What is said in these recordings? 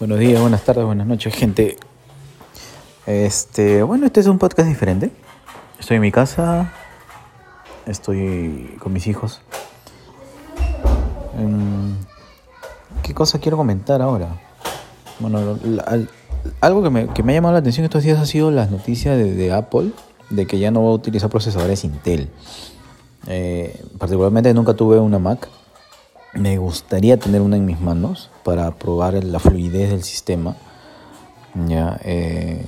Buenos días, buenas tardes, buenas noches, gente. Este, bueno, este es un podcast diferente. Estoy en mi casa, estoy con mis hijos. Em, ¿Qué cosa quiero comentar ahora? Bueno, algo que me, que me, ha llamado la atención estos días ha sido las noticias de, Apple de que ya no va a utilizar procesadores Intel. Eh, particularmente nunca tuve una Mac. Me gustaría tener una en mis manos para probar la fluidez del sistema. Ya, eh,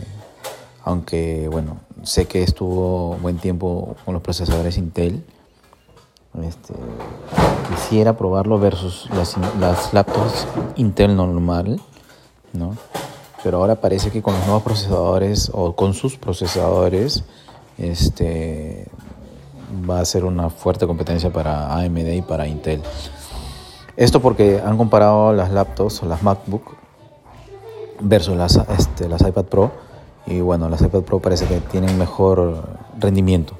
aunque bueno, sé que estuvo buen tiempo con los procesadores Intel. Este, quisiera probarlo versus las, las laptops Intel normal, ¿no? Pero ahora parece que con los nuevos procesadores o con sus procesadores, este, va a ser una fuerte competencia para AMD y para Intel. Esto porque han comparado las laptops o las MacBook versus las, este, las iPad Pro y bueno, las iPad Pro parece que tienen mejor rendimiento.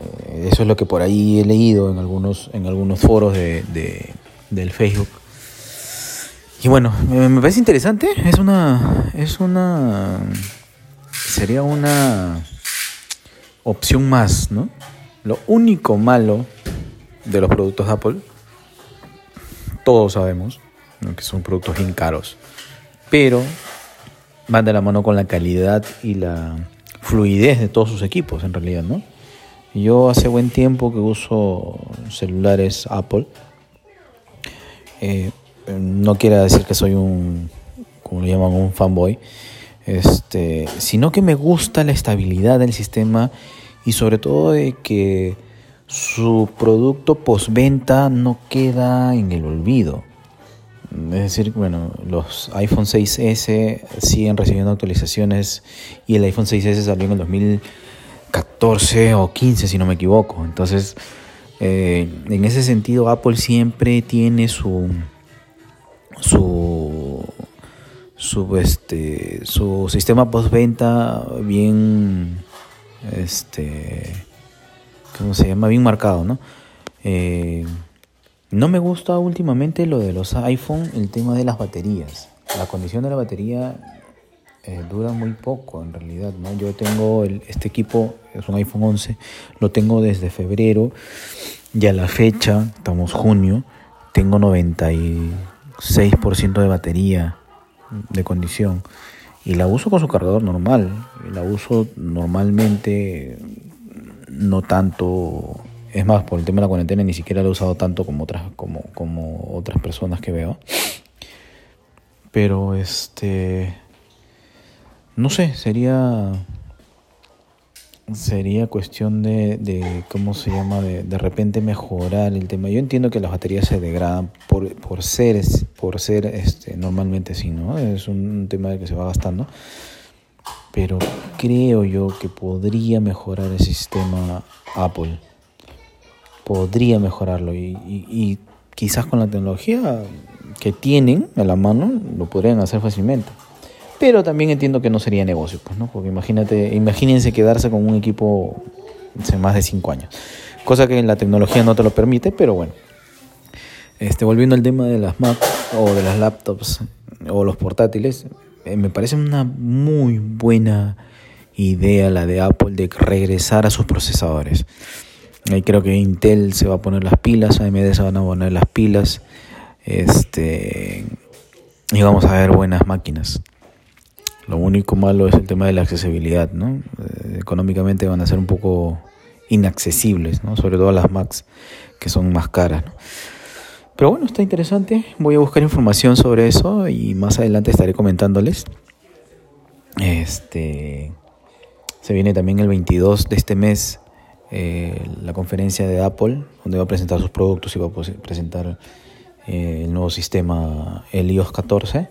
Eh, eso es lo que por ahí he leído en algunos, en algunos foros de, de del Facebook. Y bueno, me, parece interesante. Es una. Es una. Sería una opción más, ¿no? Lo único malo de los productos Apple, todos sabemos que son productos bien caros, pero van de la mano con la calidad y la fluidez de todos sus equipos en realidad, ¿no? Yo hace buen tiempo que uso celulares Apple. Eh, no quiere decir que soy un, como lo llaman, un fanboy, este, sino que me gusta la estabilidad del sistema y sobre todo de que su producto postventa no queda en el olvido. Es decir, bueno, los iPhone 6S siguen recibiendo actualizaciones y el iPhone 6S salió en el 2014 o 15 si no me equivoco. Entonces, eh, en ese sentido, Apple siempre tiene su su su este su sistema postventa bien este, ¿cómo se llama? Bien marcado, ¿no? Eh, no me gusta últimamente lo de los iPhone, el tema de las baterías. La condición de la batería eh, dura muy poco en realidad, ¿no? Yo tengo este equipo, es un iPhone 11, lo tengo desde febrero y a la fecha, estamos junio, tengo 96% de batería de condición y la uso con su cargador normal. La uso normalmente, no tanto. Es más, por el tema de la cuarentena ni siquiera la he usado tanto como otras, como, como otras personas que veo. Pero este. No sé, sería sería cuestión de, de ¿cómo se llama? De, de repente mejorar el tema. Yo entiendo que las baterías se degradan por, por ser, por ser este, normalmente así, ¿no? Es un tema que se va gastando. Pero creo yo que podría mejorar el sistema Apple. Podría mejorarlo y, y, quizás con la tecnología que tienen a la mano lo podrían hacer fácilmente. Pero también entiendo que no sería negocio, pues, ¿no? Porque imagínate, imagínense quedarse con un equipo hace más de cinco años. Cosa que la tecnología no te lo permite, pero bueno. Este, volviendo al tema de las Mac o de las laptops o los portátiles, me parece una muy buena idea la de Apple de regresar a sus procesadores. Ahí creo que Intel se va a poner las pilas, AMD se van a poner las pilas. Este, y vamos a ver buenas máquinas. Lo único malo es el tema de la accesibilidad, ¿no? Eh, económicamente van a ser un poco inaccesibles, ¿no? Sobre todo las Macs, que son más caras, Pero bueno, está interesante. Voy a buscar información sobre eso y más adelante estaré comentándoles. Este se viene también el 22 de este mes eh, la conferencia de Apple, donde va a presentar sus productos y va a presentar eh, el nuevo sistema, el iOS 14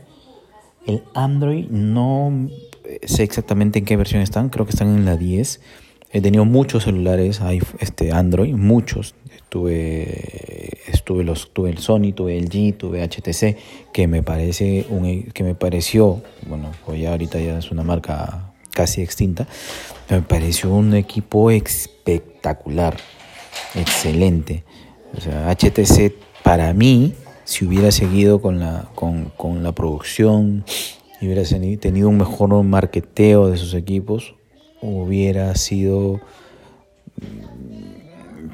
el Android no sé exactamente en qué versión están, creo que están en la 10. He tenido muchos celulares este Android, muchos. Tuve estuve los tuve el Sony, tuve el G, tuve HTC, que me parece un que me pareció, bueno, pues ya ahorita ya es una marca casi extinta, me pareció un equipo espectacular, excelente. O sea, HTC para mí si hubiera seguido con la, con, con la producción y hubiera tenido un mejor marketeo de sus equipos, hubiera sido,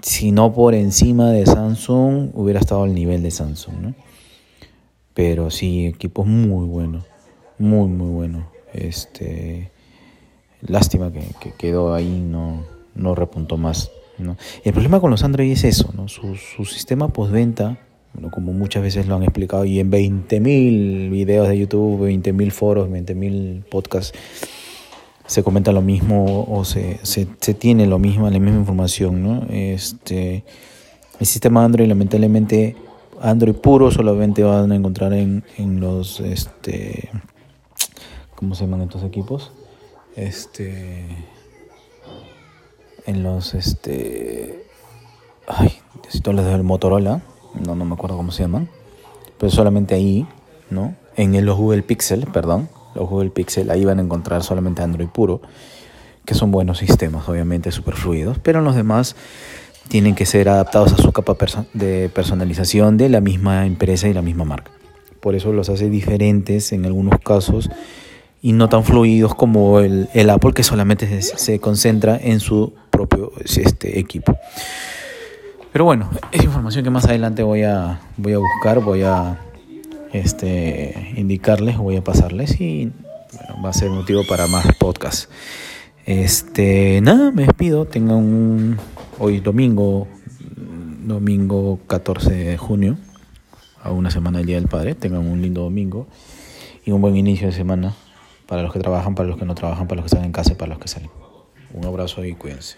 si no por encima de Samsung, hubiera estado al nivel de Samsung, ¿no? Pero sí, equipos muy buenos, muy, muy buenos. Este, lástima que, quedó ahí, no, no repuntó más. ¿no? El problema con los Android es eso, ¿no? su, su sistema postventa bueno, como muchas veces lo han explicado, y en 20.000 videos de YouTube, 20.000 foros, 20.000 podcasts, se comenta lo mismo o se, se, tiene lo mismo, la misma información. ¿no? Este, el sistema Android, lamentablemente, Android puro solamente van a encontrar en, en los, este, ¿cómo se llaman estos equipos? Este, en los, este, ay, necesito las del Motorola no, no me acuerdo cómo se llaman, pero solamente ahí, ¿no? En los Google Pixel, perdón, los Google Pixel, ahí van a encontrar solamente Android puro, que son buenos sistemas, obviamente, super fluidos, pero los demás tienen que ser adaptados a su capa de personalización de la misma empresa y la misma marca. Por eso los hace diferentes en algunos casos y no tan fluidos como el, Apple que solamente se, se, concentra en su propio este, equipo. Pero bueno, es información que más adelante voy a, voy a buscar, voy a este, indicarles, voy a pasarles y va a ser motivo para más podcasts. Este, nada, me despido. Tengan un hoy domingo, domingo 14 de junio, a una semana del Día del Padre. Tengan un lindo domingo y un buen inicio de semana para los que trabajan, para los que no trabajan, para los que están en casa y para los que salen. Un abrazo y cuídense.